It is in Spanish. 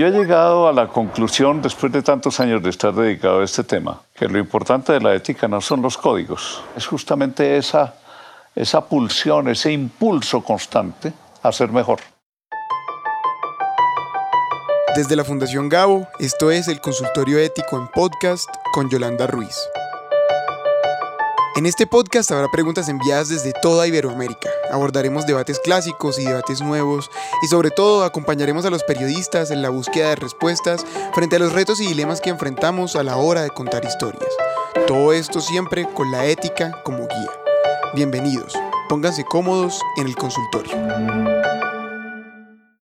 Yo he llegado a la conclusión, después de tantos años de estar dedicado a este tema, que lo importante de la ética no son los códigos, es justamente esa, esa pulsión, ese impulso constante a ser mejor. Desde la Fundación Gabo, esto es el Consultorio Ético en Podcast con Yolanda Ruiz. En este podcast habrá preguntas enviadas desde toda Iberoamérica. Abordaremos debates clásicos y debates nuevos y sobre todo acompañaremos a los periodistas en la búsqueda de respuestas frente a los retos y dilemas que enfrentamos a la hora de contar historias. Todo esto siempre con la ética como guía. Bienvenidos, pónganse cómodos en el consultorio.